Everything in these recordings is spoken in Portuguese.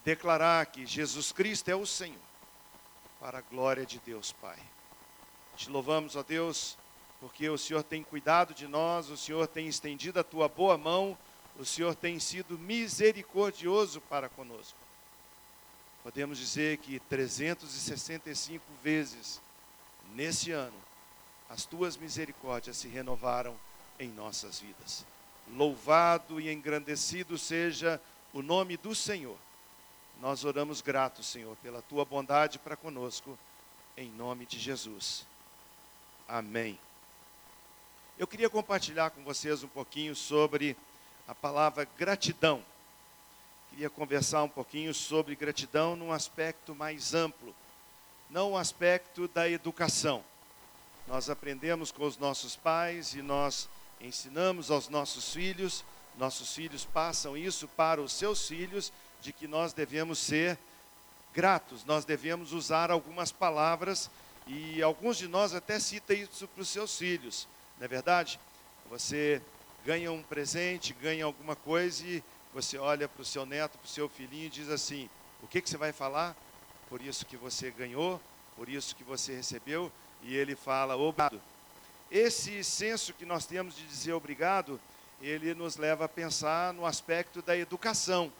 e declarar que Jesus Cristo é o Senhor, para a glória de Deus Pai. Te louvamos, ó Deus, porque o Senhor tem cuidado de nós, o Senhor tem estendido a tua boa mão, o Senhor tem sido misericordioso para conosco. Podemos dizer que 365 vezes nesse ano, as tuas misericórdias se renovaram em nossas vidas. Louvado e engrandecido seja o nome do Senhor. Nós oramos gratos, Senhor, pela tua bondade para conosco, em nome de Jesus. Amém. Eu queria compartilhar com vocês um pouquinho sobre a palavra gratidão. Queria conversar um pouquinho sobre gratidão num aspecto mais amplo, não o aspecto da educação. Nós aprendemos com os nossos pais e nós ensinamos aos nossos filhos, nossos filhos passam isso para os seus filhos, de que nós devemos ser gratos, nós devemos usar algumas palavras e alguns de nós até citam isso para os seus filhos, não é verdade? Você ganha um presente, ganha alguma coisa e você olha para o seu neto, para o seu filhinho e diz assim: O que, que você vai falar? Por isso que você ganhou, por isso que você recebeu, e ele fala obrigado. Esse senso que nós temos de dizer obrigado, ele nos leva a pensar no aspecto da educação.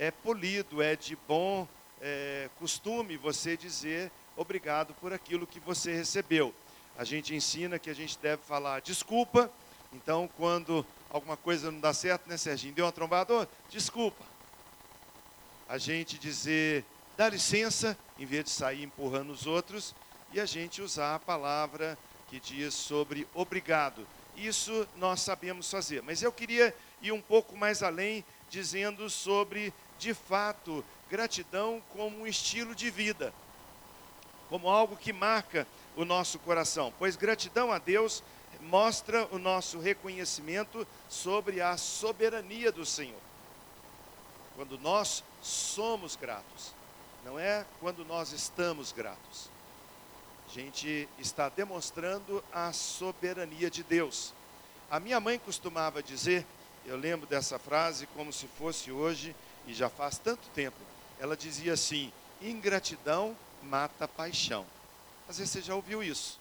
É polido, é de bom é, costume você dizer obrigado por aquilo que você recebeu. A gente ensina que a gente deve falar desculpa. Então, quando alguma coisa não dá certo, né, Serginho? Deu uma trombada? Oh, desculpa. A gente dizer dá licença, em vez de sair empurrando os outros, e a gente usar a palavra que diz sobre obrigado. Isso nós sabemos fazer. Mas eu queria ir um pouco mais além, dizendo sobre, de fato, gratidão como um estilo de vida como algo que marca o nosso coração, pois gratidão a Deus mostra o nosso reconhecimento sobre a soberania do Senhor. Quando nós somos gratos, não é quando nós estamos gratos. A gente está demonstrando a soberania de Deus. A minha mãe costumava dizer, eu lembro dessa frase como se fosse hoje, e já faz tanto tempo. Ela dizia assim: ingratidão mata paixão. Às vezes você já ouviu isso.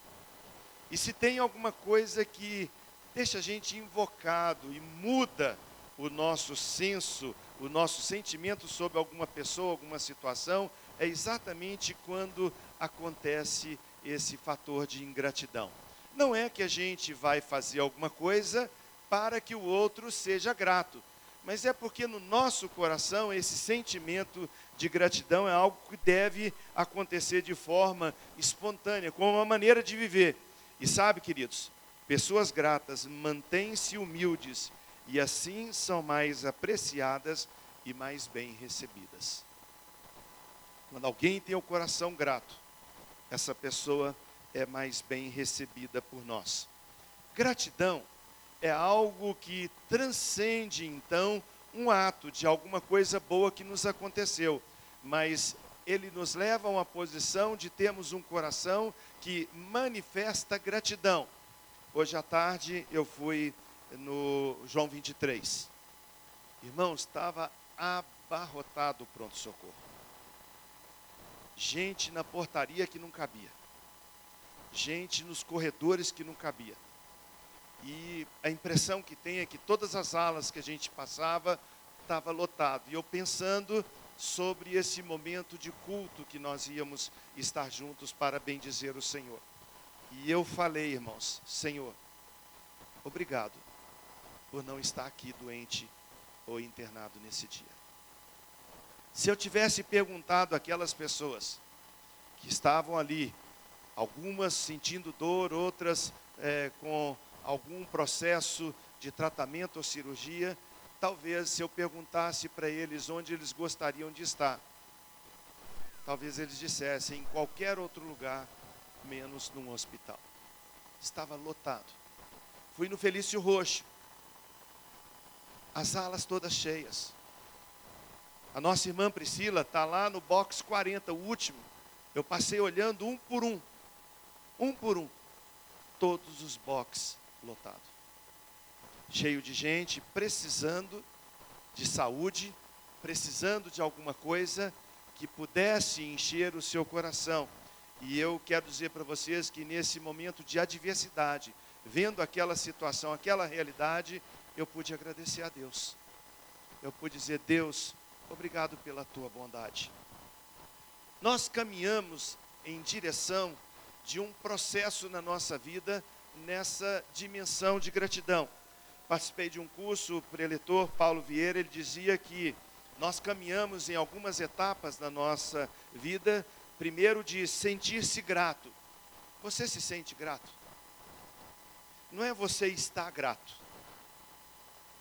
E se tem alguma coisa que deixa a gente invocado e muda o nosso senso, o nosso sentimento sobre alguma pessoa, alguma situação, é exatamente quando acontece esse fator de ingratidão. Não é que a gente vai fazer alguma coisa para que o outro seja grato, mas é porque no nosso coração esse sentimento de gratidão é algo que deve acontecer de forma espontânea, como uma maneira de viver. E sabe, queridos, pessoas gratas mantêm-se humildes e assim são mais apreciadas e mais bem recebidas. Quando alguém tem o coração grato, essa pessoa é mais bem recebida por nós. Gratidão é algo que transcende então um ato de alguma coisa boa que nos aconteceu mas ele nos leva a uma posição de termos um coração que manifesta gratidão. Hoje à tarde eu fui no João 23. Irmão, estava abarrotado o pronto-socorro. Gente na portaria que não cabia. Gente nos corredores que não cabia. E a impressão que tem é que todas as alas que a gente passava estava lotado. E eu pensando sobre esse momento de culto que nós íamos estar juntos para bendizer o Senhor. E eu falei, irmãos, Senhor, obrigado por não estar aqui doente ou internado nesse dia. Se eu tivesse perguntado aquelas pessoas que estavam ali, algumas sentindo dor, outras é, com algum processo de tratamento ou cirurgia, talvez se eu perguntasse para eles onde eles gostariam de estar, talvez eles dissessem em qualquer outro lugar, menos num hospital. Estava lotado. Fui no Felício Roxo. As alas todas cheias. A nossa irmã Priscila está lá no box 40, o último. Eu passei olhando um por um. Um por um. Todos os boxes lotados cheio de gente precisando de saúde, precisando de alguma coisa que pudesse encher o seu coração. E eu quero dizer para vocês que nesse momento de adversidade, vendo aquela situação, aquela realidade, eu pude agradecer a Deus. Eu pude dizer: Deus, obrigado pela tua bondade. Nós caminhamos em direção de um processo na nossa vida nessa dimensão de gratidão. Participei de um curso, o preletor Paulo Vieira, ele dizia que nós caminhamos em algumas etapas da nossa vida, primeiro de sentir-se grato. Você se sente grato? Não é você estar grato.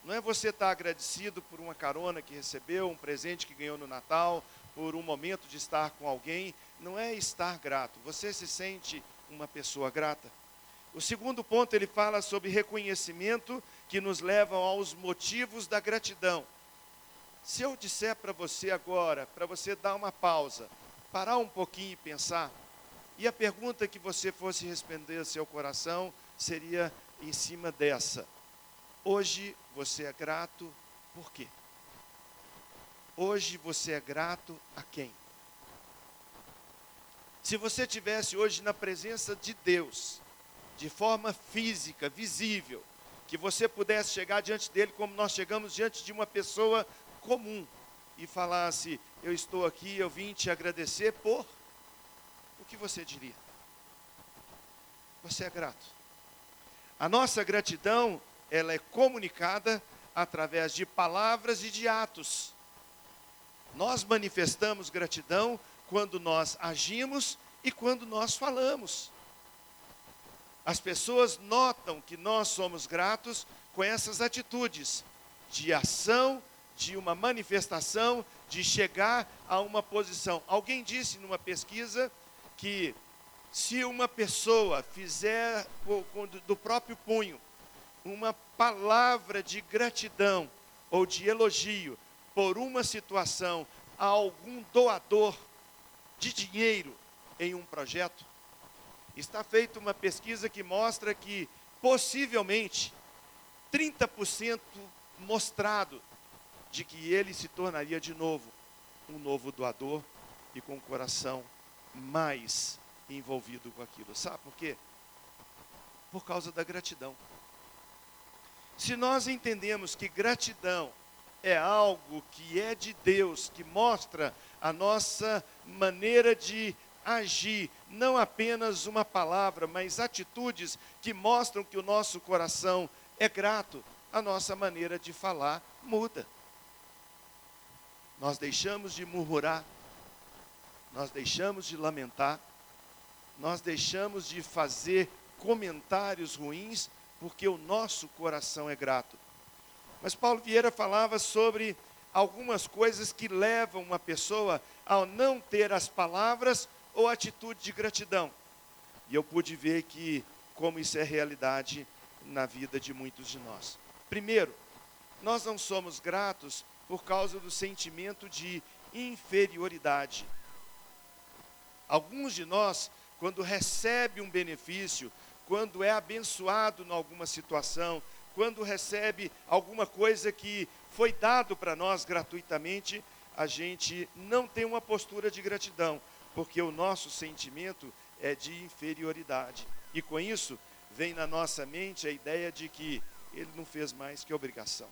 Não é você estar agradecido por uma carona que recebeu, um presente que ganhou no Natal, por um momento de estar com alguém. Não é estar grato. Você se sente uma pessoa grata? O segundo ponto ele fala sobre reconhecimento que nos levam aos motivos da gratidão. Se eu disser para você agora, para você dar uma pausa, parar um pouquinho e pensar, e a pergunta que você fosse responder ao seu coração seria em cima dessa: Hoje você é grato por quê? Hoje você é grato a quem? Se você tivesse hoje na presença de Deus, de forma física, visível, que você pudesse chegar diante dele como nós chegamos diante de uma pessoa comum e falasse: Eu estou aqui, eu vim te agradecer por. O que você diria? Você é grato. A nossa gratidão, ela é comunicada através de palavras e de atos. Nós manifestamos gratidão quando nós agimos e quando nós falamos. As pessoas notam que nós somos gratos com essas atitudes de ação, de uma manifestação, de chegar a uma posição. Alguém disse numa pesquisa que se uma pessoa fizer do próprio punho uma palavra de gratidão ou de elogio por uma situação a algum doador de dinheiro em um projeto, está feita uma pesquisa que mostra que possivelmente 30% mostrado de que ele se tornaria de novo um novo doador e com o coração mais envolvido com aquilo. Sabe por quê? Por causa da gratidão. Se nós entendemos que gratidão é algo que é de Deus, que mostra a nossa maneira de agir, não apenas uma palavra, mas atitudes que mostram que o nosso coração é grato, a nossa maneira de falar muda. Nós deixamos de murmurar, nós deixamos de lamentar, nós deixamos de fazer comentários ruins porque o nosso coração é grato. Mas Paulo Vieira falava sobre algumas coisas que levam uma pessoa a não ter as palavras ou atitude de gratidão. E eu pude ver que como isso é realidade na vida de muitos de nós. Primeiro, nós não somos gratos por causa do sentimento de inferioridade. Alguns de nós quando recebe um benefício, quando é abençoado em alguma situação, quando recebe alguma coisa que foi dado para nós gratuitamente, a gente não tem uma postura de gratidão, porque o nosso sentimento é de inferioridade. E com isso, vem na nossa mente a ideia de que ele não fez mais que obrigação.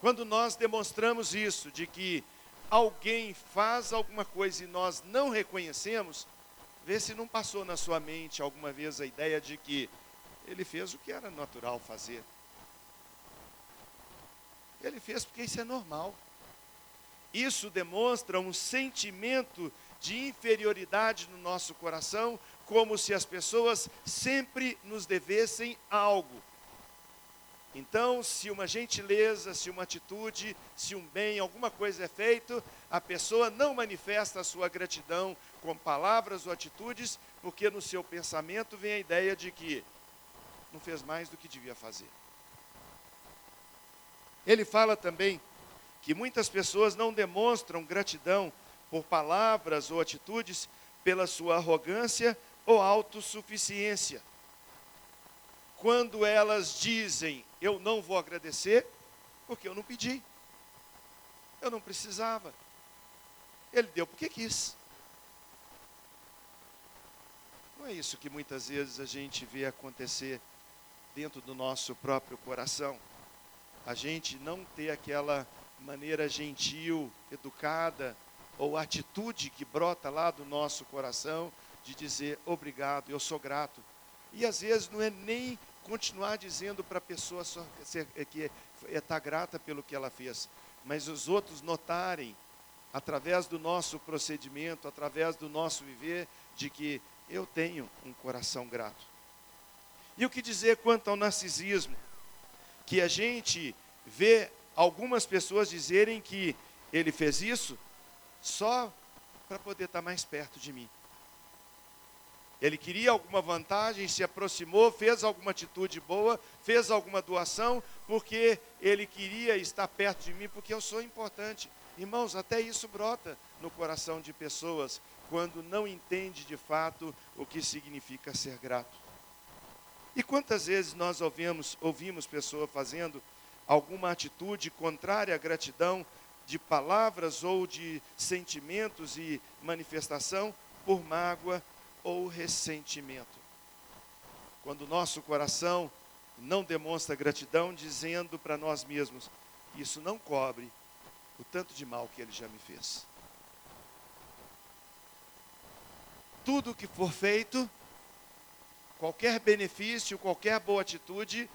Quando nós demonstramos isso, de que alguém faz alguma coisa e nós não reconhecemos, vê se não passou na sua mente alguma vez a ideia de que ele fez o que era natural fazer. Ele fez porque isso é normal. Isso demonstra um sentimento de inferioridade no nosso coração, como se as pessoas sempre nos devessem algo. Então, se uma gentileza, se uma atitude, se um bem, alguma coisa é feito, a pessoa não manifesta a sua gratidão com palavras ou atitudes, porque no seu pensamento vem a ideia de que não fez mais do que devia fazer. Ele fala também que muitas pessoas não demonstram gratidão por palavras ou atitudes pela sua arrogância ou autossuficiência quando elas dizem eu não vou agradecer, Porque eu não pedi. Eu não precisava. Ele deu porque quis. Não é isso que muitas vezes a gente vê acontecer dentro do nosso próprio coração. A gente não ter aquela maneira gentil, educada, ou atitude que brota lá do nosso coração de dizer obrigado, eu sou grato. E às vezes não é nem continuar dizendo para a pessoa só, é que está é, grata pelo que ela fez, mas os outros notarem, através do nosso procedimento, através do nosso viver, de que eu tenho um coração grato. E o que dizer quanto ao narcisismo? Que a gente vê algumas pessoas dizerem que ele fez isso só para poder estar tá mais perto de mim. Ele queria alguma vantagem, se aproximou, fez alguma atitude boa, fez alguma doação, porque ele queria estar perto de mim, porque eu sou importante. Irmãos, até isso brota no coração de pessoas quando não entende de fato o que significa ser grato. E quantas vezes nós ouvimos, ouvimos pessoa fazendo alguma atitude contrária à gratidão de palavras ou de sentimentos e manifestação por mágoa ou ressentimento. Quando o nosso coração não demonstra gratidão, dizendo para nós mesmos: Isso não cobre o tanto de mal que ele já me fez. Tudo que for feito, qualquer benefício, qualquer boa atitude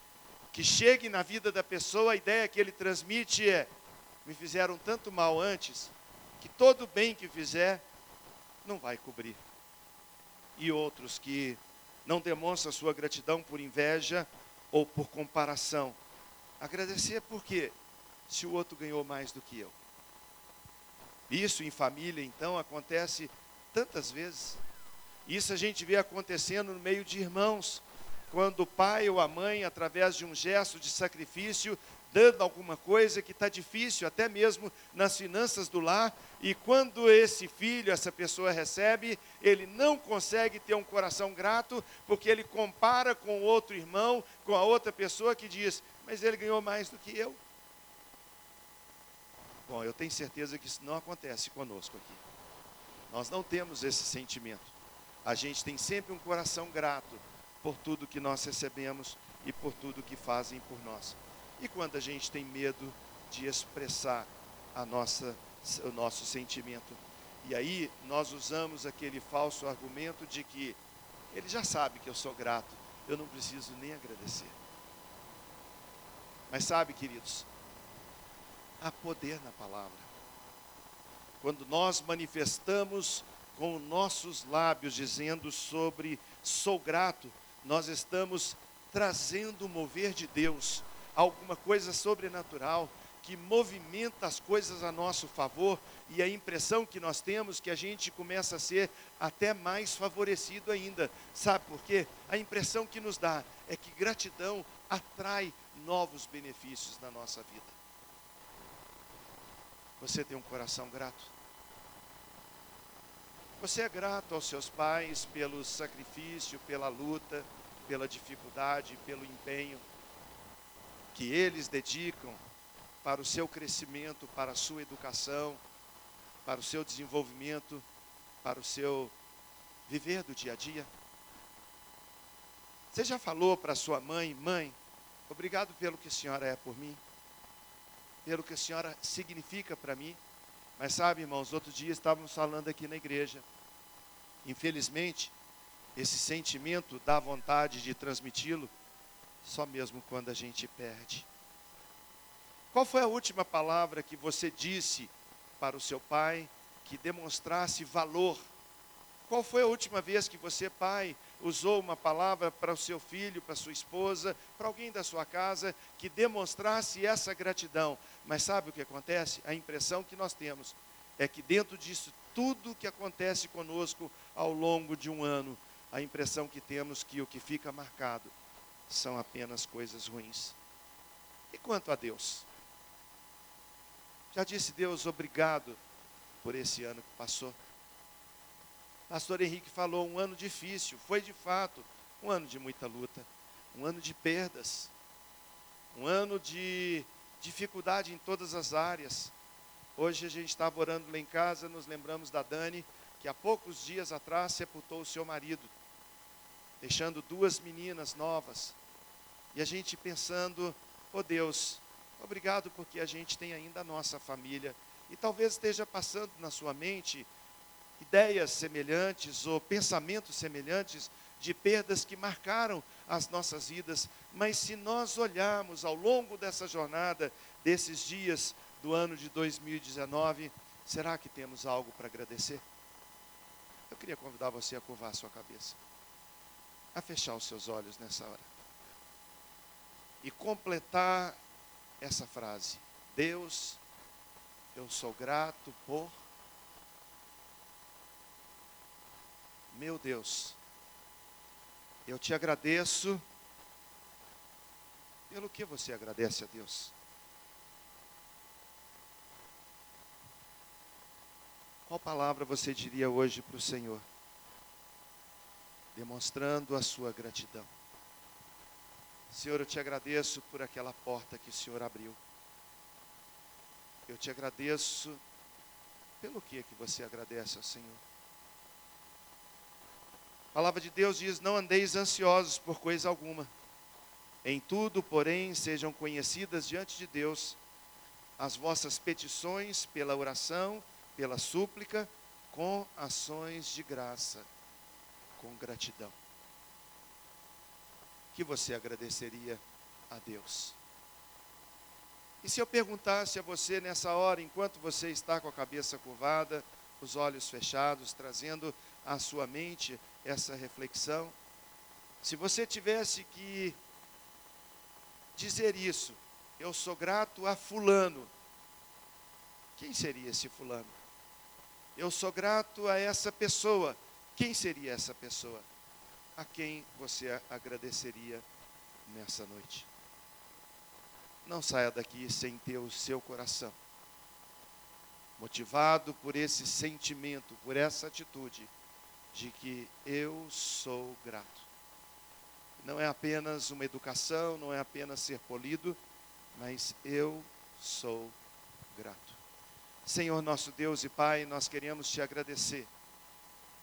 que chegue na vida da pessoa, a ideia que ele transmite é: me fizeram tanto mal antes, que todo bem que fizer não vai cobrir. E outros que não demonstram sua gratidão por inveja ou por comparação. Agradecer porque se o outro ganhou mais do que eu. Isso em família, então, acontece tantas vezes. Isso a gente vê acontecendo no meio de irmãos, quando o pai ou a mãe, através de um gesto de sacrifício, dando alguma coisa que está difícil, até mesmo nas finanças do lar, e quando esse filho, essa pessoa recebe, ele não consegue ter um coração grato, porque ele compara com outro irmão, com a outra pessoa que diz: Mas ele ganhou mais do que eu. Bom, eu tenho certeza que isso não acontece conosco aqui. Nós não temos esse sentimento. A gente tem sempre um coração grato por tudo que nós recebemos e por tudo que fazem por nós. E quando a gente tem medo de expressar a nossa, o nosso sentimento. E aí nós usamos aquele falso argumento de que ele já sabe que eu sou grato, eu não preciso nem agradecer. Mas sabe, queridos, há poder na palavra. Quando nós manifestamos com nossos lábios dizendo sobre sou grato, nós estamos trazendo o mover de Deus, alguma coisa sobrenatural que movimenta as coisas a nosso favor e a impressão que nós temos que a gente começa a ser até mais favorecido ainda. Sabe por quê? A impressão que nos dá é que gratidão atrai novos benefícios na nossa vida. Você tem um coração grato? Você é grato aos seus pais pelo sacrifício, pela luta, pela dificuldade, pelo empenho que eles dedicam para o seu crescimento, para a sua educação, para o seu desenvolvimento, para o seu viver do dia a dia? Você já falou para sua mãe, mãe, obrigado pelo que a senhora é por mim, pelo que a senhora significa para mim. Mas sabe, irmãos, outro dia estávamos falando aqui na igreja. Infelizmente, esse sentimento dá vontade de transmiti-lo só mesmo quando a gente perde. Qual foi a última palavra que você disse para o seu pai que demonstrasse valor? Qual foi a última vez que você, pai, usou uma palavra para o seu filho, para sua esposa, para alguém da sua casa que demonstrasse essa gratidão? Mas sabe o que acontece? A impressão que nós temos é que dentro disso tudo que acontece conosco ao longo de um ano, a impressão que temos que o que fica marcado são apenas coisas ruins. E quanto a Deus? Já disse Deus obrigado por esse ano que passou. Pastor Henrique falou um ano difícil, foi de fato um ano de muita luta, um ano de perdas, um ano de dificuldade em todas as áreas. Hoje a gente estava orando lá em casa, nos lembramos da Dani, que há poucos dias atrás sepultou o seu marido, deixando duas meninas novas. E a gente pensando, oh Deus, obrigado porque a gente tem ainda a nossa família. E talvez esteja passando na sua mente ideias semelhantes ou pensamentos semelhantes de perdas que marcaram as nossas vidas, mas se nós olharmos ao longo dessa jornada, desses dias do ano de 2019, será que temos algo para agradecer? Eu queria convidar você a curvar a sua cabeça, a fechar os seus olhos nessa hora e completar essa frase: Deus, eu sou grato por. Meu Deus, eu te agradeço. Pelo que você agradece a Deus? Qual palavra você diria hoje para o Senhor? Demonstrando a sua gratidão. Senhor, eu te agradeço por aquela porta que o Senhor abriu. Eu te agradeço pelo que é que você agradece ao Senhor. A palavra de Deus diz: Não andeis ansiosos por coisa alguma. Em tudo, porém, sejam conhecidas diante de Deus as vossas petições pela oração, pela súplica, com ações de graça, com gratidão. Que você agradeceria a Deus? E se eu perguntasse a você nessa hora, enquanto você está com a cabeça curvada, os olhos fechados, trazendo à sua mente essa reflexão. Se você tivesse que dizer isso, eu sou grato a Fulano, quem seria esse Fulano? Eu sou grato a essa pessoa, quem seria essa pessoa? A quem você agradeceria nessa noite? Não saia daqui sem ter o seu coração motivado por esse sentimento, por essa atitude de que eu sou grato. Não é apenas uma educação, não é apenas ser polido, mas eu sou grato. Senhor nosso Deus e Pai, nós queremos te agradecer,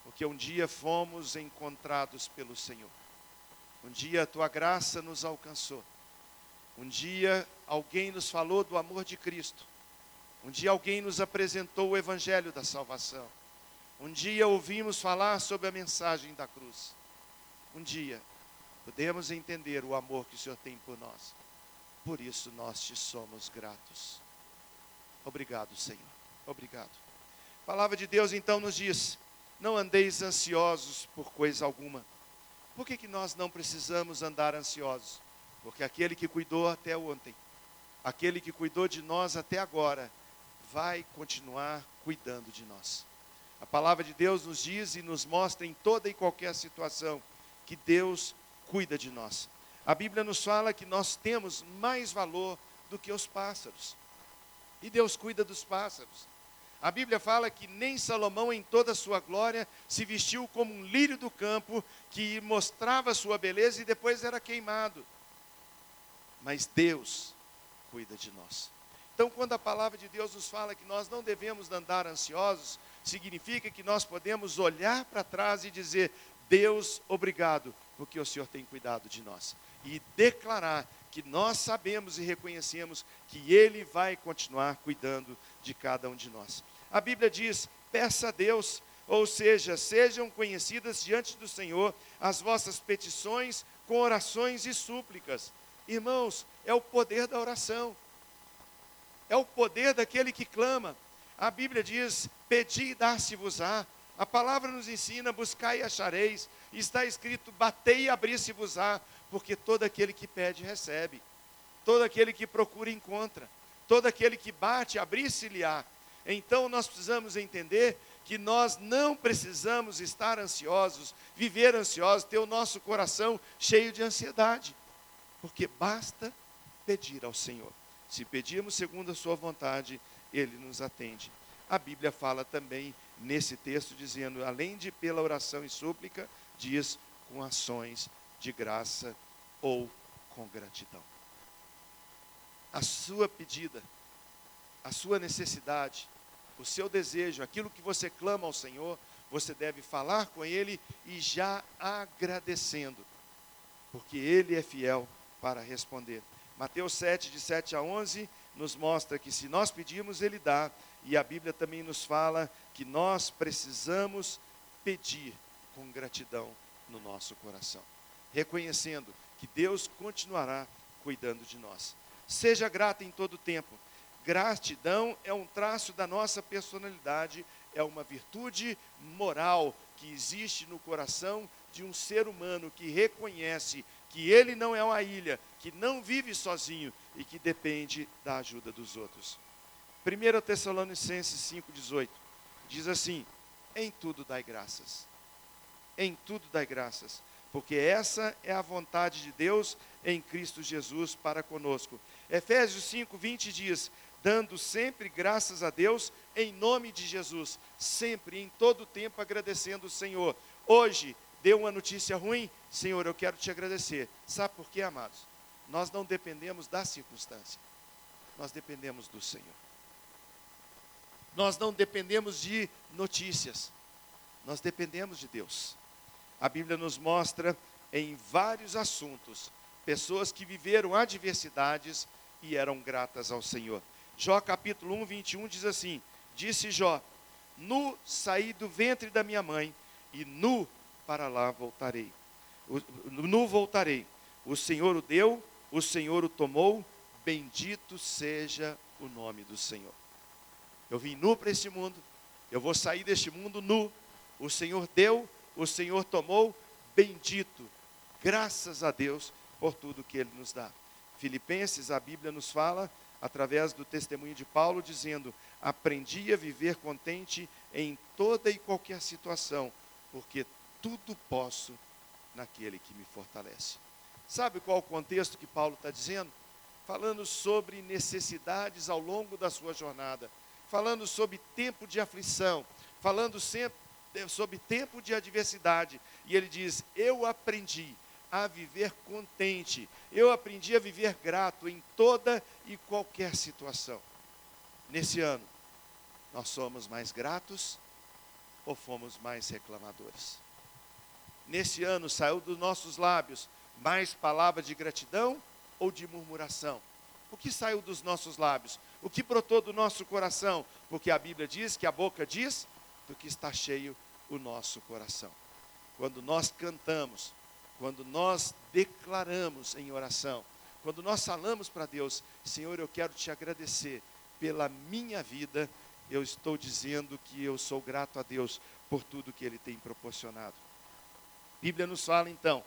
porque um dia fomos encontrados pelo Senhor. Um dia a tua graça nos alcançou. Um dia alguém nos falou do amor de Cristo. Um dia alguém nos apresentou o evangelho da salvação. Um dia ouvimos falar sobre a mensagem da cruz. Um dia podemos entender o amor que o Senhor tem por nós. Por isso nós te somos gratos. Obrigado, Senhor. Obrigado. A palavra de Deus então nos diz: não andeis ansiosos por coisa alguma. Por que, que nós não precisamos andar ansiosos? Porque aquele que cuidou até ontem, aquele que cuidou de nós até agora, vai continuar cuidando de nós. A palavra de Deus nos diz e nos mostra em toda e qualquer situação que Deus cuida de nós. A Bíblia nos fala que nós temos mais valor do que os pássaros. E Deus cuida dos pássaros. A Bíblia fala que nem Salomão, em toda a sua glória, se vestiu como um lírio do campo que mostrava sua beleza e depois era queimado. Mas Deus cuida de nós. Então, quando a palavra de Deus nos fala que nós não devemos andar ansiosos, significa que nós podemos olhar para trás e dizer: Deus, obrigado, porque o Senhor tem cuidado de nós. E declarar que nós sabemos e reconhecemos que Ele vai continuar cuidando de cada um de nós. A Bíblia diz: peça a Deus, ou seja, sejam conhecidas diante do Senhor as vossas petições com orações e súplicas. Irmãos, é o poder da oração, é o poder daquele que clama. A Bíblia diz: Pedi e dar-se-vos-á. A palavra nos ensina: buscai e achareis. Está escrito: batei e abrir-se-vos-á. Porque todo aquele que pede, recebe. Todo aquele que procura, encontra. Todo aquele que bate, abrir-se-lhe-á. Então nós precisamos entender que nós não precisamos estar ansiosos, viver ansiosos, ter o nosso coração cheio de ansiedade. Porque basta pedir ao Senhor. Se pedirmos segundo a Sua vontade, Ele nos atende a Bíblia fala também nesse texto, dizendo, além de pela oração e súplica, diz com ações de graça ou com gratidão. a sua pedida, a sua necessidade, o seu desejo, aquilo que você clama ao Senhor, você deve falar com Ele e já agradecendo, porque Ele é fiel para responder. Mateus 7, de 7 a 11, nos mostra que se nós pedirmos, Ele dá, e a Bíblia também nos fala que nós precisamos pedir com gratidão no nosso coração, reconhecendo que Deus continuará cuidando de nós. Seja grato em todo tempo. Gratidão é um traço da nossa personalidade, é uma virtude moral que existe no coração de um ser humano que reconhece que ele não é uma ilha, que não vive sozinho e que depende da ajuda dos outros. 1 Tessalonicenses 5,18 diz assim: Em tudo dai graças. Em tudo dai graças, porque essa é a vontade de Deus em Cristo Jesus para conosco. Efésios 5:20 diz: dando sempre graças a Deus em nome de Jesus, sempre em todo tempo agradecendo o Senhor. Hoje deu uma notícia ruim, Senhor, eu quero te agradecer. Sabe por quê, amados? Nós não dependemos da circunstância, nós dependemos do Senhor. Nós não dependemos de notícias, nós dependemos de Deus. A Bíblia nos mostra em vários assuntos pessoas que viveram adversidades e eram gratas ao Senhor. Jó capítulo 1, 21 diz assim: Disse Jó: Nu saí do ventre da minha mãe, e nu para lá voltarei. Nu voltarei. O Senhor o deu, o Senhor o tomou, bendito seja o nome do Senhor. Eu vim nu para este mundo, eu vou sair deste mundo nu. O Senhor deu, o Senhor tomou, bendito. Graças a Deus por tudo que Ele nos dá. Filipenses, a Bíblia nos fala, através do testemunho de Paulo, dizendo: Aprendi a viver contente em toda e qualquer situação, porque tudo posso naquele que me fortalece. Sabe qual o contexto que Paulo está dizendo? Falando sobre necessidades ao longo da sua jornada, falando sobre tempo de aflição, falando sempre sobre tempo de adversidade. E ele diz: Eu aprendi a viver contente, eu aprendi a viver grato em toda e qualquer situação. Nesse ano, nós somos mais gratos ou fomos mais reclamadores? nesse ano saiu dos nossos lábios mais palavras de gratidão ou de murmuração? O que saiu dos nossos lábios? O que brotou do nosso coração? Porque a Bíblia diz que a boca diz do que está cheio o nosso coração. Quando nós cantamos, quando nós declaramos em oração, quando nós falamos para Deus, Senhor, eu quero te agradecer pela minha vida, eu estou dizendo que eu sou grato a Deus por tudo que Ele tem proporcionado. Bíblia nos fala então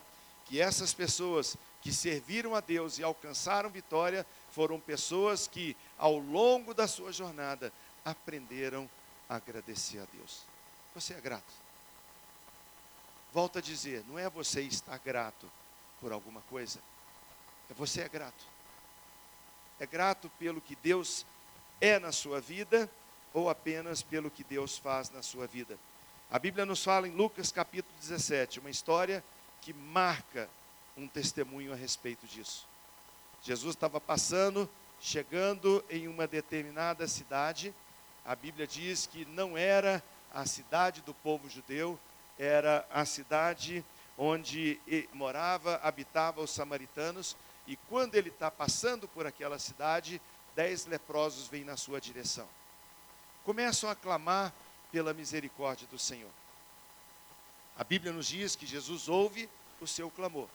que essas pessoas que serviram a Deus e alcançaram vitória foram pessoas que, ao longo da sua jornada, aprenderam a agradecer a Deus. Você é grato? Volto a dizer, não é você estar grato por alguma coisa, é você é grato. É grato pelo que Deus é na sua vida ou apenas pelo que Deus faz na sua vida. A Bíblia nos fala em Lucas capítulo 17, uma história que marca um testemunho a respeito disso. Jesus estava passando, chegando em uma determinada cidade. A Bíblia diz que não era a cidade do povo judeu, era a cidade onde morava, habitava os samaritanos. E quando ele está passando por aquela cidade, dez leprosos vêm na sua direção. Começam a clamar pela misericórdia do Senhor. A Bíblia nos diz que Jesus ouve o seu clamor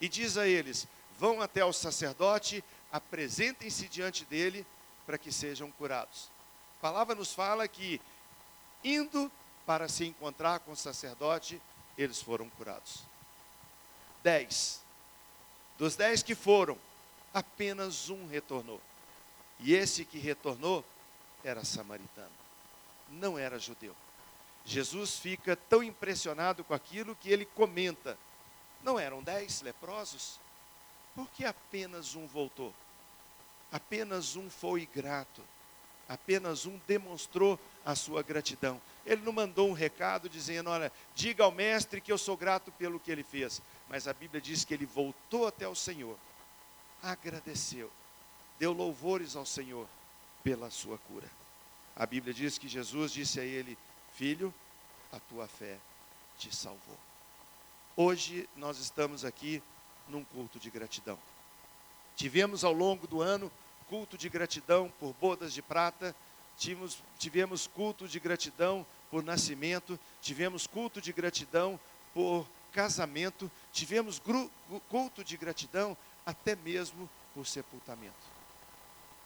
e diz a eles: vão até o sacerdote, apresentem-se diante dele para que sejam curados. A palavra nos fala que, indo para se encontrar com o sacerdote, eles foram curados. Dez. Dos dez que foram, apenas um retornou. E esse que retornou era samaritano não era judeu. Jesus fica tão impressionado com aquilo que ele comenta: não eram dez leprosos? Por que apenas um voltou? Apenas um foi grato. Apenas um demonstrou a sua gratidão. Ele não mandou um recado dizendo: Olha, diga ao mestre que eu sou grato pelo que ele fez. Mas a Bíblia diz que ele voltou até o Senhor, agradeceu, deu louvores ao Senhor pela sua cura. A Bíblia diz que Jesus disse a ele: Filho, a tua fé te salvou. Hoje nós estamos aqui num culto de gratidão. Tivemos ao longo do ano culto de gratidão por bodas de prata, tivemos, tivemos culto de gratidão por nascimento, tivemos culto de gratidão por casamento, tivemos culto de gratidão até mesmo por sepultamento.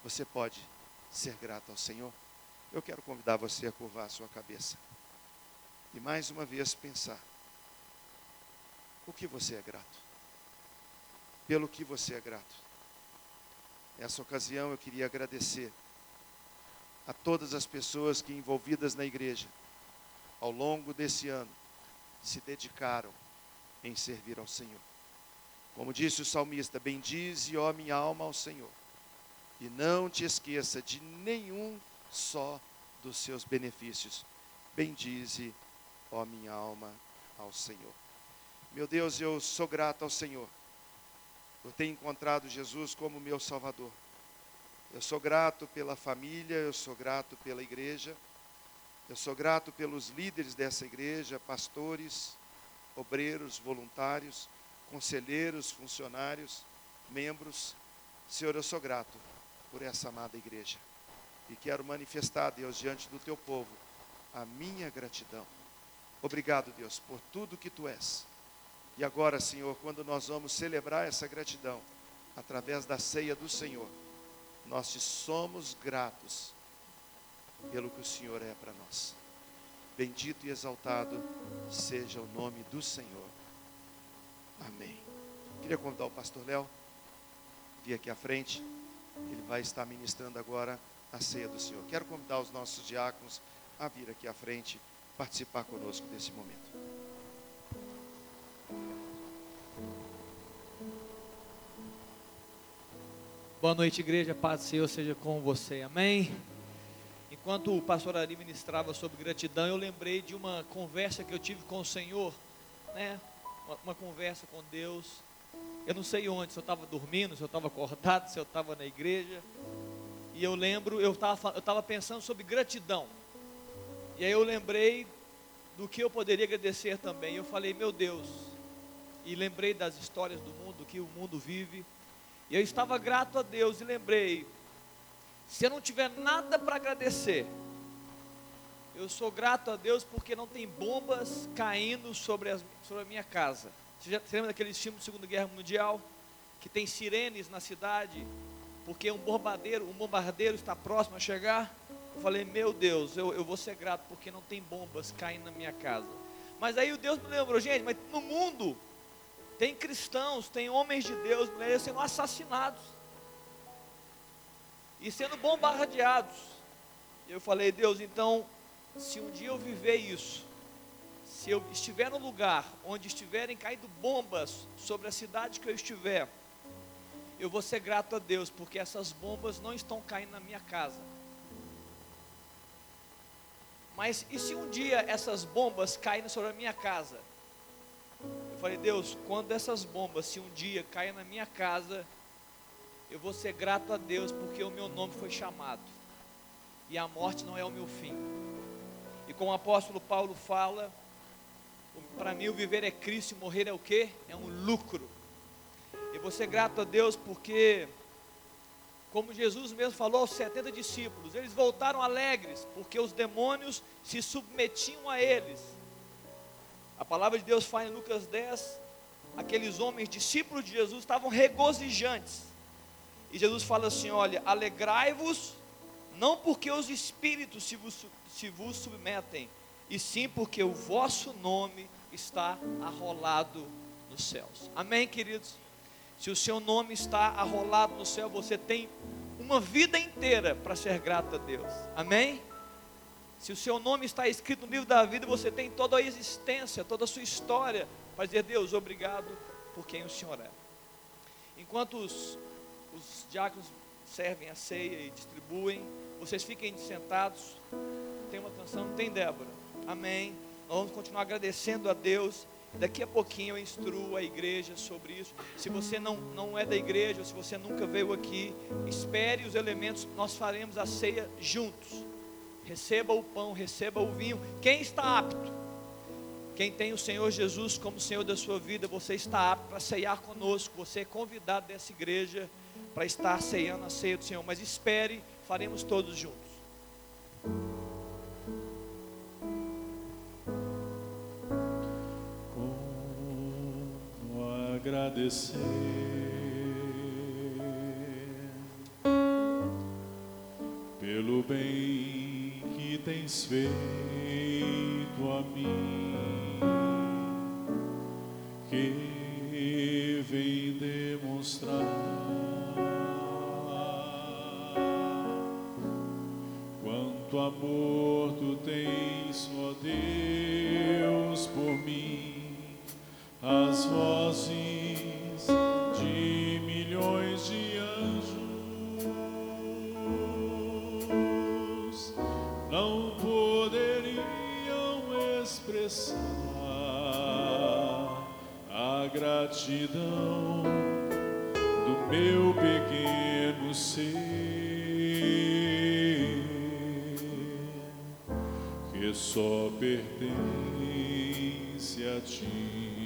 Você pode ser grato ao Senhor? Eu quero convidar você a curvar a sua cabeça e mais uma vez pensar: o que você é grato? Pelo que você é grato? Nessa ocasião eu queria agradecer a todas as pessoas que envolvidas na igreja, ao longo desse ano, se dedicaram em servir ao Senhor. Como disse o salmista: Bendize, ó minha alma, ao Senhor, e não te esqueça de nenhum só dos seus benefícios. Bendize, ó minha alma, ao Senhor. Meu Deus, eu sou grato ao Senhor eu tenho encontrado Jesus como meu Salvador. Eu sou grato pela família, eu sou grato pela igreja, eu sou grato pelos líderes dessa igreja, pastores, obreiros, voluntários, conselheiros, funcionários, membros. Senhor, eu sou grato por essa amada igreja e quero manifestar, Deus, diante do teu povo, a minha gratidão. Obrigado, Deus, por tudo que tu és e agora, Senhor, quando nós vamos celebrar essa gratidão, através da ceia do Senhor, nós te somos gratos pelo que o Senhor é para nós. Bendito e exaltado seja o nome do Senhor. Amém. Queria convidar o pastor Léo, vir aqui à frente. Ele vai estar ministrando agora a ceia do Senhor. Quero convidar os nossos diáconos a vir aqui à frente, participar conosco desse momento. Boa noite, igreja. Paz do Senhor seja com você. Amém. Enquanto o pastor Ari ministrava sobre gratidão, eu lembrei de uma conversa que eu tive com o Senhor, né? Uma, uma conversa com Deus. Eu não sei onde, se eu estava dormindo, se eu estava acordado, se eu estava na igreja. E eu lembro, eu estava eu tava pensando sobre gratidão. E aí eu lembrei do que eu poderia agradecer também. Eu falei, meu Deus. E lembrei das histórias do mundo, que o mundo vive e eu estava grato a Deus e lembrei: se eu não tiver nada para agradecer, eu sou grato a Deus porque não tem bombas caindo sobre, as, sobre a minha casa. Você, já, você lembra daquele filme da Segunda Guerra Mundial? Que tem sirenes na cidade, porque um bombardeiro, um bombardeiro está próximo a chegar. Eu falei, meu Deus, eu, eu vou ser grato porque não tem bombas caindo na minha casa. Mas aí o Deus me lembrou, gente, mas no mundo tem cristãos, tem homens de Deus, mulheres sendo assassinados e sendo bombardeados. Eu falei, Deus, então, se um dia eu viver isso, se eu estiver no lugar onde estiverem caindo bombas sobre a cidade que eu estiver, eu vou ser grato a Deus, porque essas bombas não estão caindo na minha casa. Mas e se um dia essas bombas caírem sobre a minha casa? Eu falei, Deus, quando essas bombas, se um dia caem na minha casa, eu vou ser grato a Deus porque o meu nome foi chamado. E a morte não é o meu fim. E como o apóstolo Paulo fala, para mim o viver é Cristo e morrer é o que? É um lucro. Vou ser grato a Deus porque, como Jesus mesmo falou aos 70 discípulos, eles voltaram alegres, porque os demônios se submetiam a eles. A palavra de Deus fala em Lucas 10, aqueles homens, discípulos de Jesus, estavam regozijantes. E Jesus fala assim: olha, alegrai-vos, não porque os espíritos se vos, se vos submetem, e sim porque o vosso nome está arrolado nos céus. Amém, queridos? Se o seu nome está arrolado no céu, você tem uma vida inteira para ser grato a Deus. Amém? Se o seu nome está escrito no livro da vida, você tem toda a existência, toda a sua história para dizer, Deus, obrigado por quem o Senhor é. Enquanto os, os diáconos servem a ceia e distribuem, vocês fiquem sentados. Tem uma canção, tem Débora. Amém. Nós vamos continuar agradecendo a Deus Daqui a pouquinho eu instruo a igreja sobre isso. Se você não, não é da igreja, ou se você nunca veio aqui, espere os elementos, nós faremos a ceia juntos. Receba o pão, receba o vinho. Quem está apto? Quem tem o Senhor Jesus como Senhor da sua vida, você está apto para ceiar conosco. Você é convidado dessa igreja para estar ceando a ceia do Senhor. Mas espere, faremos todos juntos. Agradecer pelo bem que tens feito a mim, que vem demonstrar quanto amor tu tens, ó Deus, por mim. As vozes gratidão do meu pequeno ser que só pertence a ti.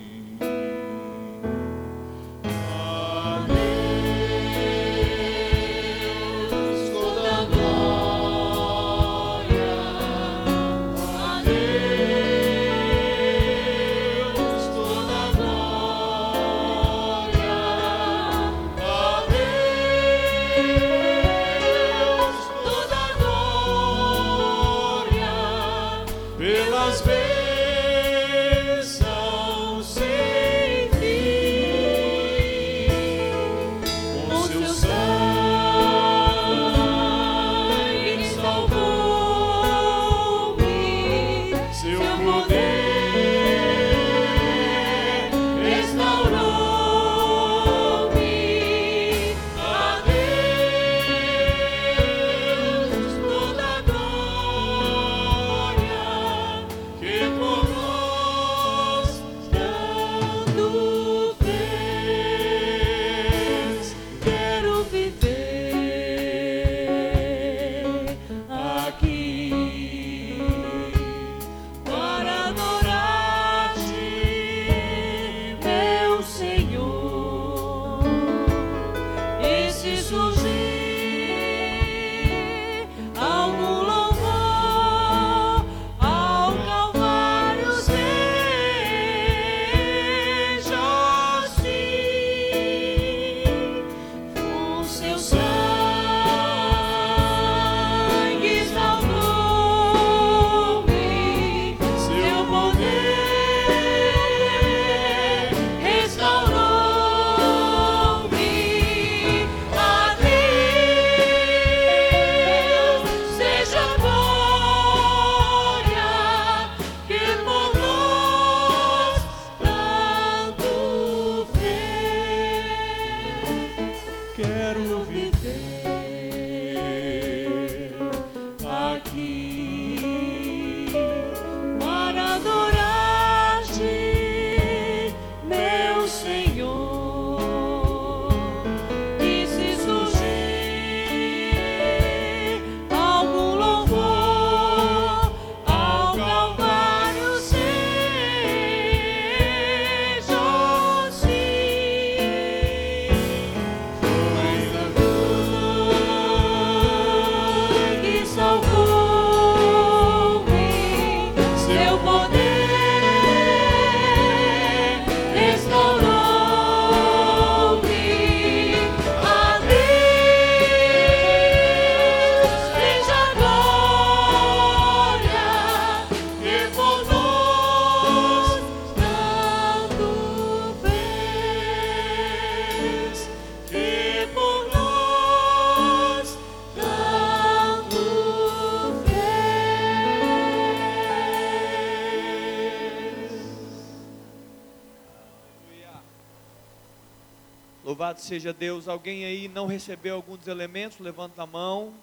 Seja Deus. Alguém aí não recebeu algum dos elementos? Levanta a mão.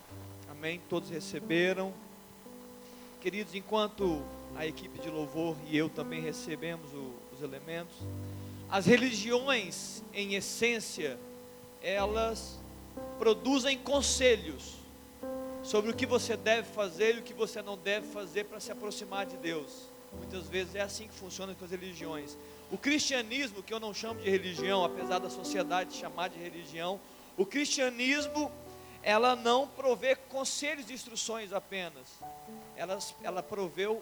Amém. Todos receberam. Queridos, enquanto a equipe de louvor e eu também recebemos o, os elementos, as religiões, em essência, elas produzem conselhos sobre o que você deve fazer e o que você não deve fazer para se aproximar de Deus. Muitas vezes é assim que funciona com as religiões. O cristianismo, que eu não chamo de religião, apesar da sociedade chamar de religião, o cristianismo, ela não provê conselhos e instruções apenas, ela, ela proveu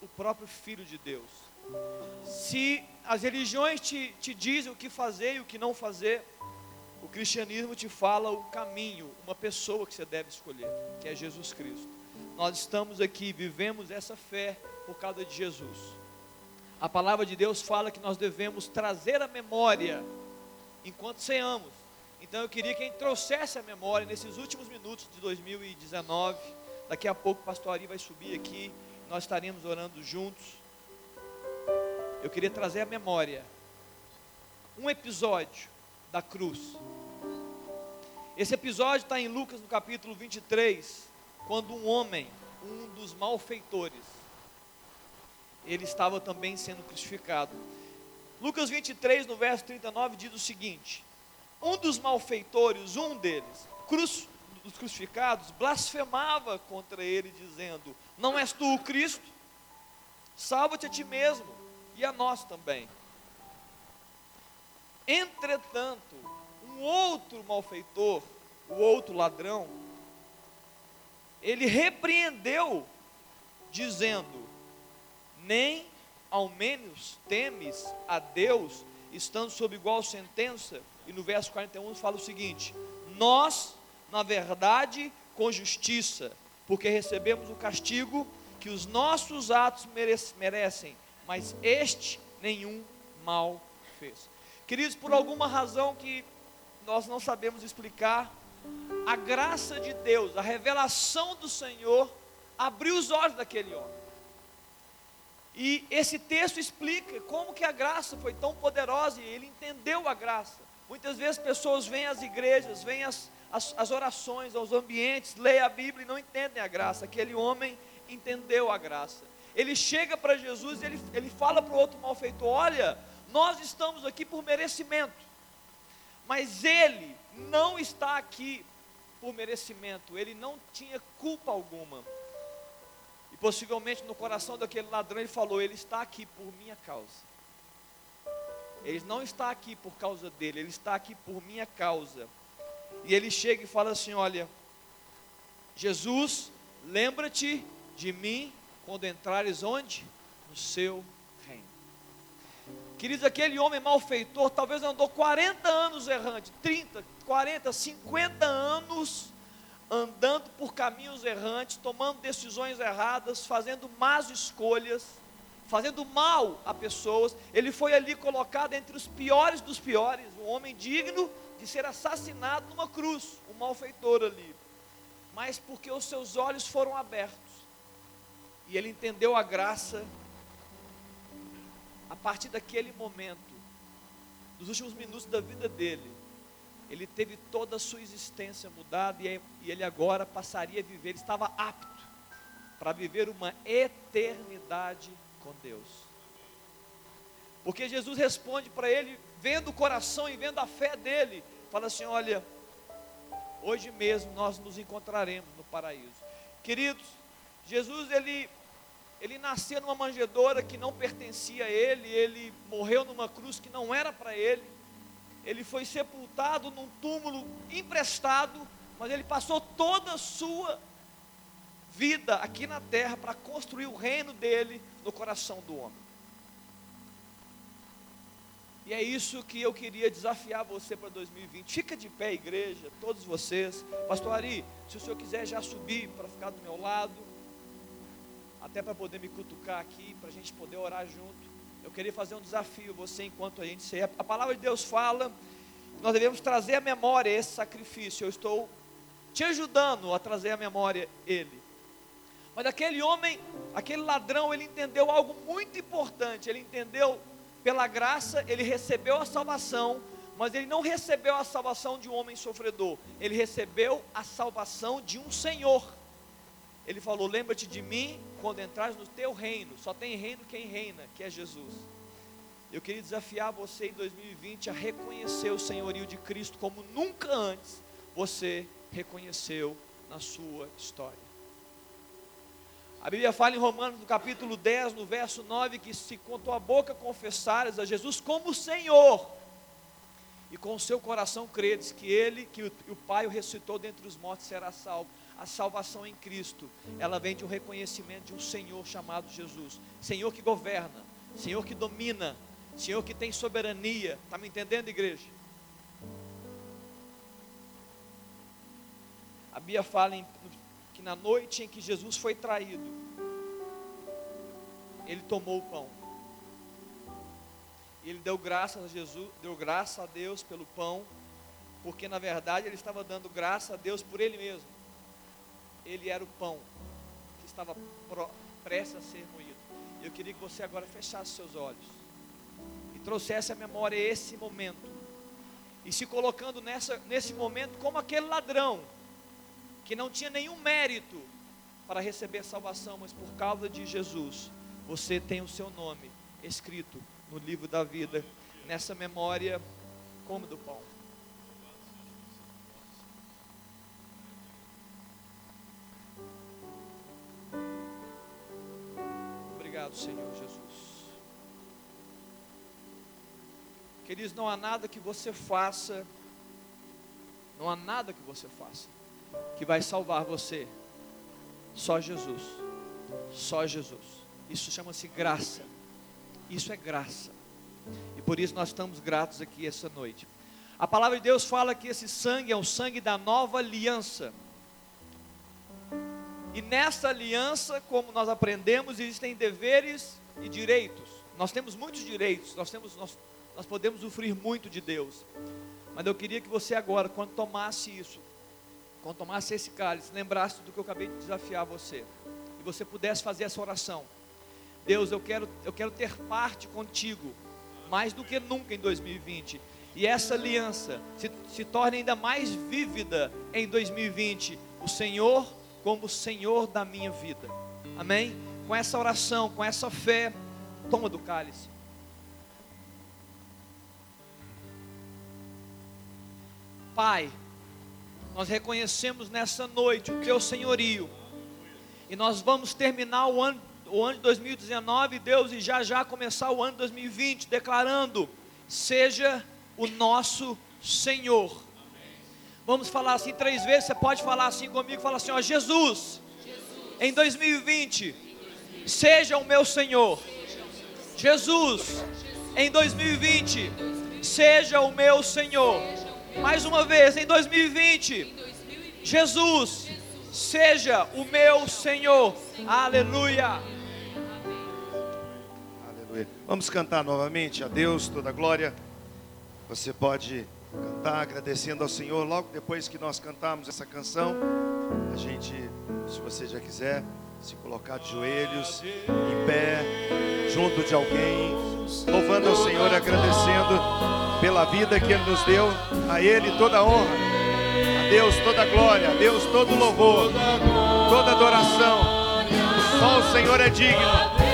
o próprio Filho de Deus. Se as religiões te, te dizem o que fazer e o que não fazer, o cristianismo te fala o caminho, uma pessoa que você deve escolher, que é Jesus Cristo. Nós estamos aqui, vivemos essa fé por causa de Jesus. A palavra de Deus fala que nós devemos trazer a memória enquanto ceamos. Então eu queria que a gente trouxesse a memória nesses últimos minutos de 2019. Daqui a pouco o pastor Ari vai subir aqui, nós estaremos orando juntos. Eu queria trazer a memória um episódio da cruz. Esse episódio está em Lucas no capítulo 23, quando um homem, um dos malfeitores, ele estava também sendo crucificado. Lucas 23, no verso 39, diz o seguinte: Um dos malfeitores, um deles, cruz, dos crucificados, blasfemava contra ele, dizendo: Não és tu o Cristo? Salva-te a ti mesmo e a nós também. Entretanto, um outro malfeitor, o outro ladrão, ele repreendeu, dizendo: Nem ao menos temes a Deus, estando sob igual sentença. E no verso 41 fala o seguinte: Nós, na verdade, com justiça, porque recebemos o castigo que os nossos atos merecem, mas este nenhum mal fez. Queridos, por alguma razão que nós não sabemos explicar, a graça de Deus, a revelação do Senhor, abriu os olhos daquele homem. E esse texto explica como que a graça foi tão poderosa e ele entendeu a graça. Muitas vezes pessoas vêm às igrejas, vêm às, às, às orações, aos ambientes, leem a Bíblia e não entendem a graça. Aquele homem entendeu a graça. Ele chega para Jesus e ele, ele fala para o outro malfeitor: Olha, nós estamos aqui por merecimento, mas ele não está aqui por merecimento, ele não tinha culpa alguma. E possivelmente no coração daquele ladrão ele falou: Ele está aqui por minha causa. Ele não está aqui por causa dele, ele está aqui por minha causa. E ele chega e fala assim: Olha, Jesus, lembra-te de mim quando entrares onde? No seu Queridos, aquele homem malfeitor talvez andou 40 anos errante, 30, 40, 50 anos andando por caminhos errantes, tomando decisões erradas, fazendo más escolhas, fazendo mal a pessoas. Ele foi ali colocado entre os piores dos piores, um homem digno de ser assassinado numa cruz, um malfeitor ali. Mas porque os seus olhos foram abertos e ele entendeu a graça a partir daquele momento, dos últimos minutos da vida dele, ele teve toda a sua existência mudada e ele agora passaria a viver, ele estava apto para viver uma eternidade com Deus. Porque Jesus responde para ele, vendo o coração e vendo a fé dele, fala assim: Olha, hoje mesmo nós nos encontraremos no paraíso. Queridos, Jesus ele ele nasceu numa manjedoura que não pertencia a ele, ele morreu numa cruz que não era para ele, ele foi sepultado num túmulo emprestado, mas ele passou toda a sua vida aqui na terra para construir o reino dele no coração do homem. E é isso que eu queria desafiar você para 2020. Fica de pé, igreja, todos vocês. Pastor Ari, se o senhor quiser já subir para ficar do meu lado até para poder me cutucar aqui, para a gente poder orar junto. Eu queria fazer um desafio, você enquanto a gente se. A palavra de Deus fala nós devemos trazer à memória esse sacrifício. Eu estou te ajudando a trazer à memória ele. Mas aquele homem, aquele ladrão, ele entendeu algo muito importante. Ele entendeu pela graça, ele recebeu a salvação, mas ele não recebeu a salvação de um homem sofredor. Ele recebeu a salvação de um Senhor. Ele falou: Lembra-te de mim quando entrares no teu reino. Só tem reino quem reina, que é Jesus. Eu queria desafiar você em 2020 a reconhecer o senhorio de Cristo como nunca antes você reconheceu na sua história. A Bíblia fala em Romanos, no capítulo 10, no verso 9, que se com tua boca confessares a Jesus como Senhor, e com o seu coração credes que Ele, que o, o Pai o ressuscitou dentre os mortos, será salvo. A salvação em Cristo, ela vem de um reconhecimento de um Senhor chamado Jesus, Senhor que governa, Senhor que domina, Senhor que tem soberania. Está me entendendo, igreja? A Bíblia fala em, que na noite em que Jesus foi traído, ele tomou o pão. Ele deu graças a Jesus, deu graça a Deus pelo pão, porque na verdade ele estava dando graça a Deus por ele mesmo. Ele era o pão que estava prestes a ser moído. Eu queria que você agora fechasse seus olhos e trouxesse à memória esse momento. E se colocando nessa, nesse momento como aquele ladrão que não tinha nenhum mérito para receber salvação, mas por causa de Jesus, você tem o seu nome escrito no livro da vida, nessa memória como do pão. Obrigado, Senhor Jesus. Queridos, não há nada que você faça, não há nada que você faça que vai salvar você. Só Jesus. Só Jesus. Isso chama-se graça. Isso é graça. E por isso nós estamos gratos aqui essa noite. A palavra de Deus fala que esse sangue é o sangue da nova aliança. E nessa aliança, como nós aprendemos, existem deveres e direitos. Nós temos muitos direitos, nós, temos, nós, nós podemos sofrer muito de Deus. Mas eu queria que você agora, quando tomasse isso, quando tomasse esse cálice, lembrasse do que eu acabei de desafiar você. E você pudesse fazer essa oração. Deus, eu quero, eu quero ter parte contigo, mais do que nunca em 2020. E essa aliança se, se torne ainda mais vívida em 2020. O Senhor como Senhor da minha vida. Amém? Com essa oração, com essa fé, toma do cálice. Pai, nós reconhecemos nessa noite o teu senhorio. E nós vamos terminar o ano, o ano de 2019, Deus, e já já começar o ano de 2020, declarando: seja o nosso Senhor. Vamos falar assim três vezes. Você pode falar assim comigo: fala assim, ó, Jesus, em 2020, seja o meu Senhor. Jesus, em 2020, seja o meu Senhor. Mais uma vez, em 2020, Jesus, seja o meu Senhor. Aleluia. Aleluia. Vamos cantar novamente a Deus toda a glória. Você pode cantar agradecendo ao Senhor logo depois que nós cantarmos essa canção. A gente, se você já quiser, se colocar de joelhos, em pé, junto de alguém, louvando ao Senhor, agradecendo pela vida que Ele nos deu, a Ele toda a honra, a Deus toda a glória, a Deus todo o louvor, toda adoração. Só o Senhor é digno.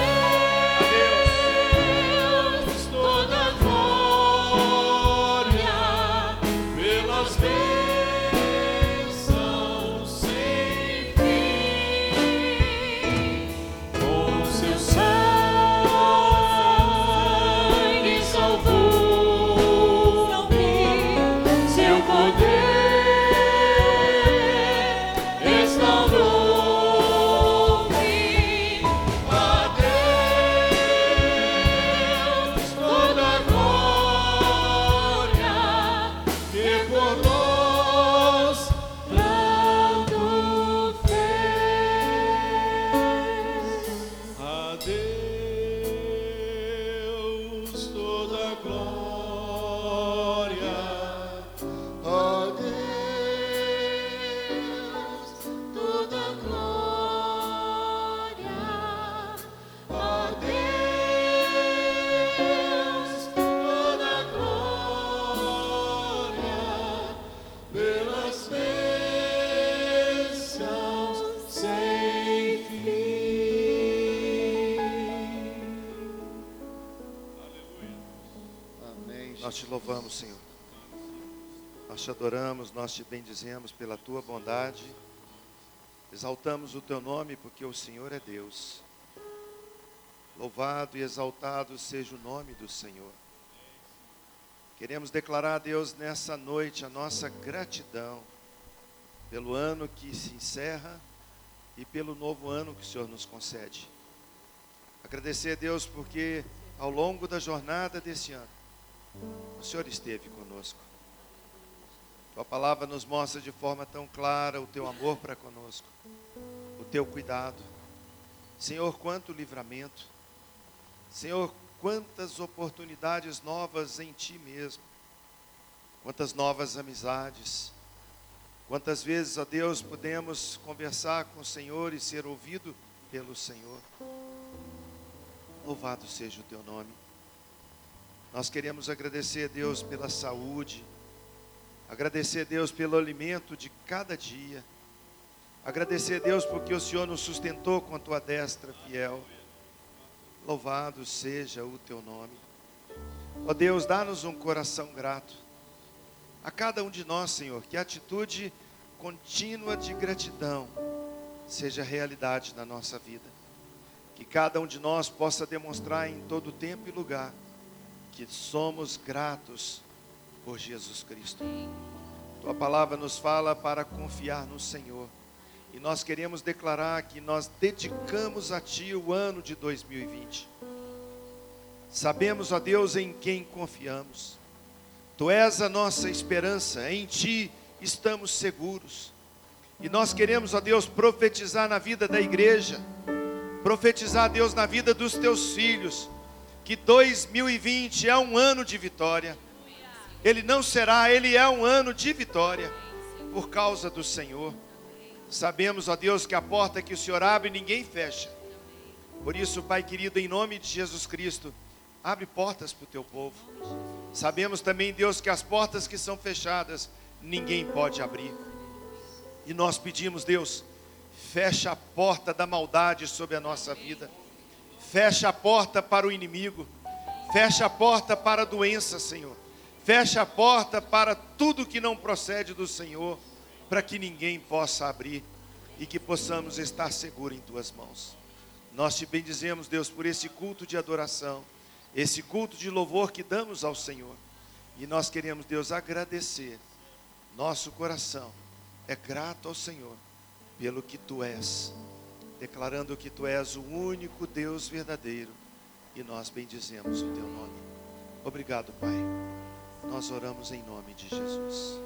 Nós te louvamos, Senhor. Nós te adoramos, nós te bendizemos pela tua bondade. Exaltamos o teu nome porque o Senhor é Deus. Louvado e exaltado seja o nome do Senhor. Queremos declarar a Deus nessa noite a nossa gratidão pelo ano que se encerra e pelo novo ano que o Senhor nos concede. Agradecer a Deus porque ao longo da jornada desse ano, o Senhor esteve conosco. Tua palavra nos mostra de forma tão clara o teu amor para conosco, o teu cuidado. Senhor, quanto livramento. Senhor, quantas oportunidades novas em Ti mesmo. Quantas novas amizades. Quantas vezes, ó Deus, podemos conversar com o Senhor e ser ouvido pelo Senhor. Louvado seja o Teu nome. Nós queremos agradecer a Deus pela saúde, agradecer a Deus pelo alimento de cada dia, agradecer a Deus porque o Senhor nos sustentou com a tua destra fiel. Louvado seja o teu nome. Ó Deus, dá-nos um coração grato. A cada um de nós, Senhor, que a atitude contínua de gratidão seja realidade na nossa vida. Que cada um de nós possa demonstrar em todo tempo e lugar que somos gratos por Jesus Cristo. Tua palavra nos fala para confiar no Senhor. E nós queremos declarar que nós dedicamos a Ti o ano de 2020. Sabemos, ó Deus, em quem confiamos. Tu és a nossa esperança, em Ti estamos seguros. E nós queremos, ó Deus, profetizar na vida da igreja, profetizar, Deus, na vida dos Teus filhos, que 2020 é um ano de vitória. Ele não será, ele é um ano de vitória, por causa do Senhor. Sabemos, ó Deus, que a porta que o Senhor abre, ninguém fecha. Por isso, Pai querido, em nome de Jesus Cristo, abre portas para o teu povo. Sabemos também, Deus, que as portas que são fechadas, ninguém pode abrir. E nós pedimos, Deus, fecha a porta da maldade sobre a nossa vida. Fecha a porta para o inimigo. Fecha a porta para a doença, Senhor. Fecha a porta para tudo que não procede do Senhor para que ninguém possa abrir e que possamos estar seguros em tuas mãos. Nós te bendizemos, Deus, por esse culto de adoração, esse culto de louvor que damos ao Senhor. E nós queremos, Deus, agradecer. Nosso coração é grato ao Senhor pelo que tu és, declarando que tu és o único Deus verdadeiro. E nós bendizemos o teu nome. Obrigado, Pai. Nós oramos em nome de Jesus.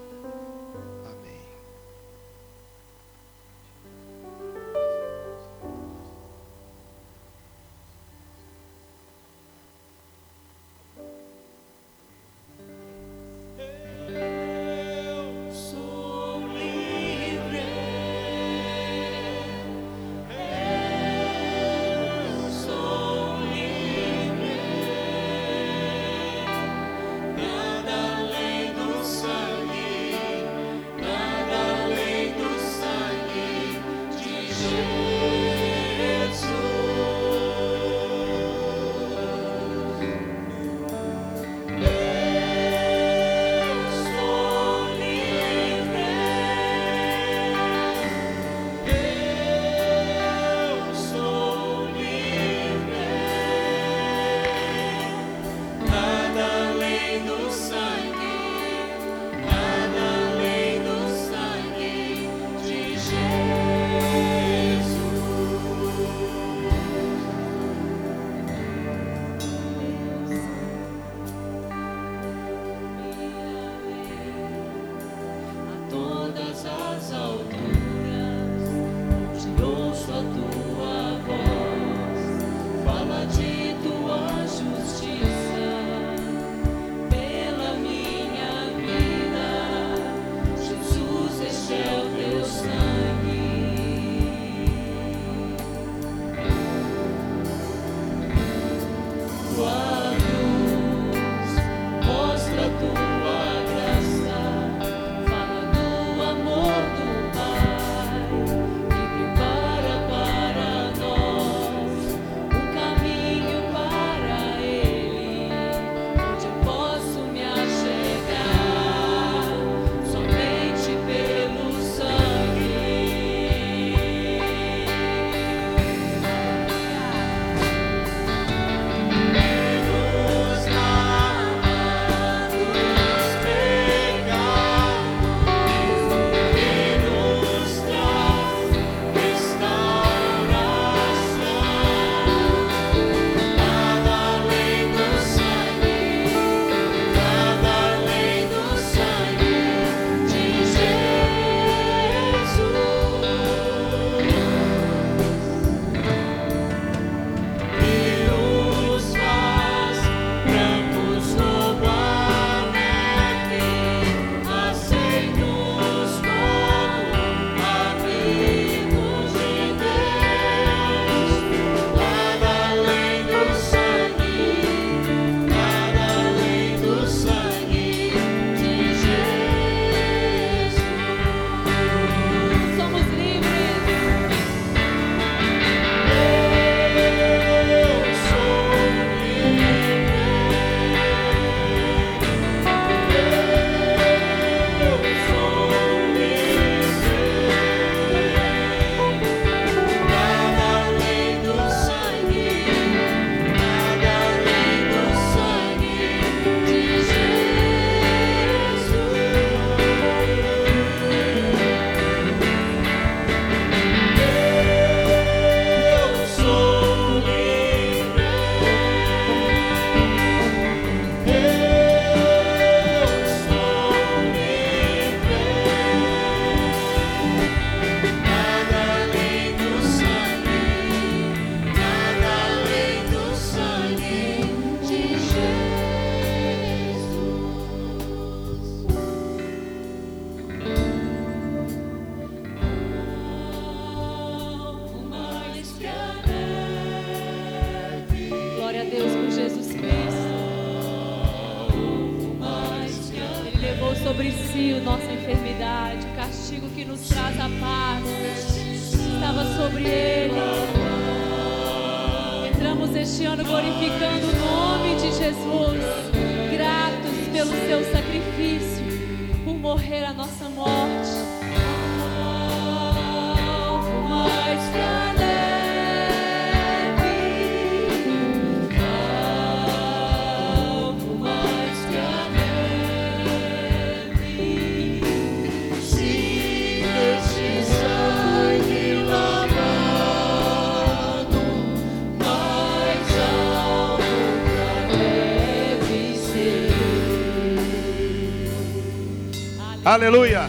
Aleluia.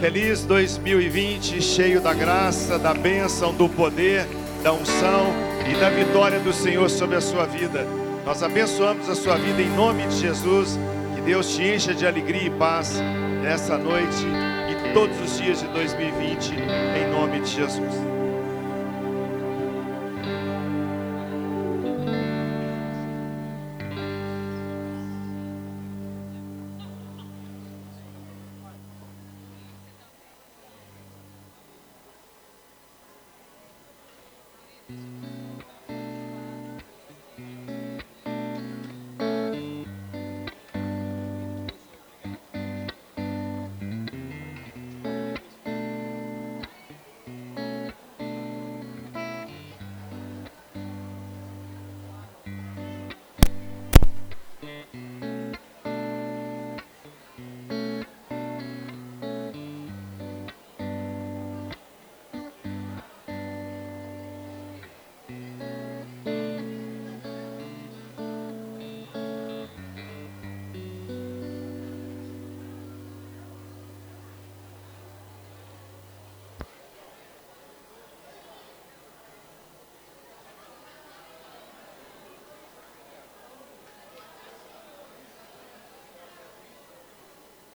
Feliz 2020, cheio da graça, da bênção, do poder, da unção e da vitória do Senhor sobre a sua vida. Nós abençoamos a sua vida em nome de Jesus. Que Deus te encha de alegria e paz nessa noite e todos os dias de 2020, em nome de Jesus.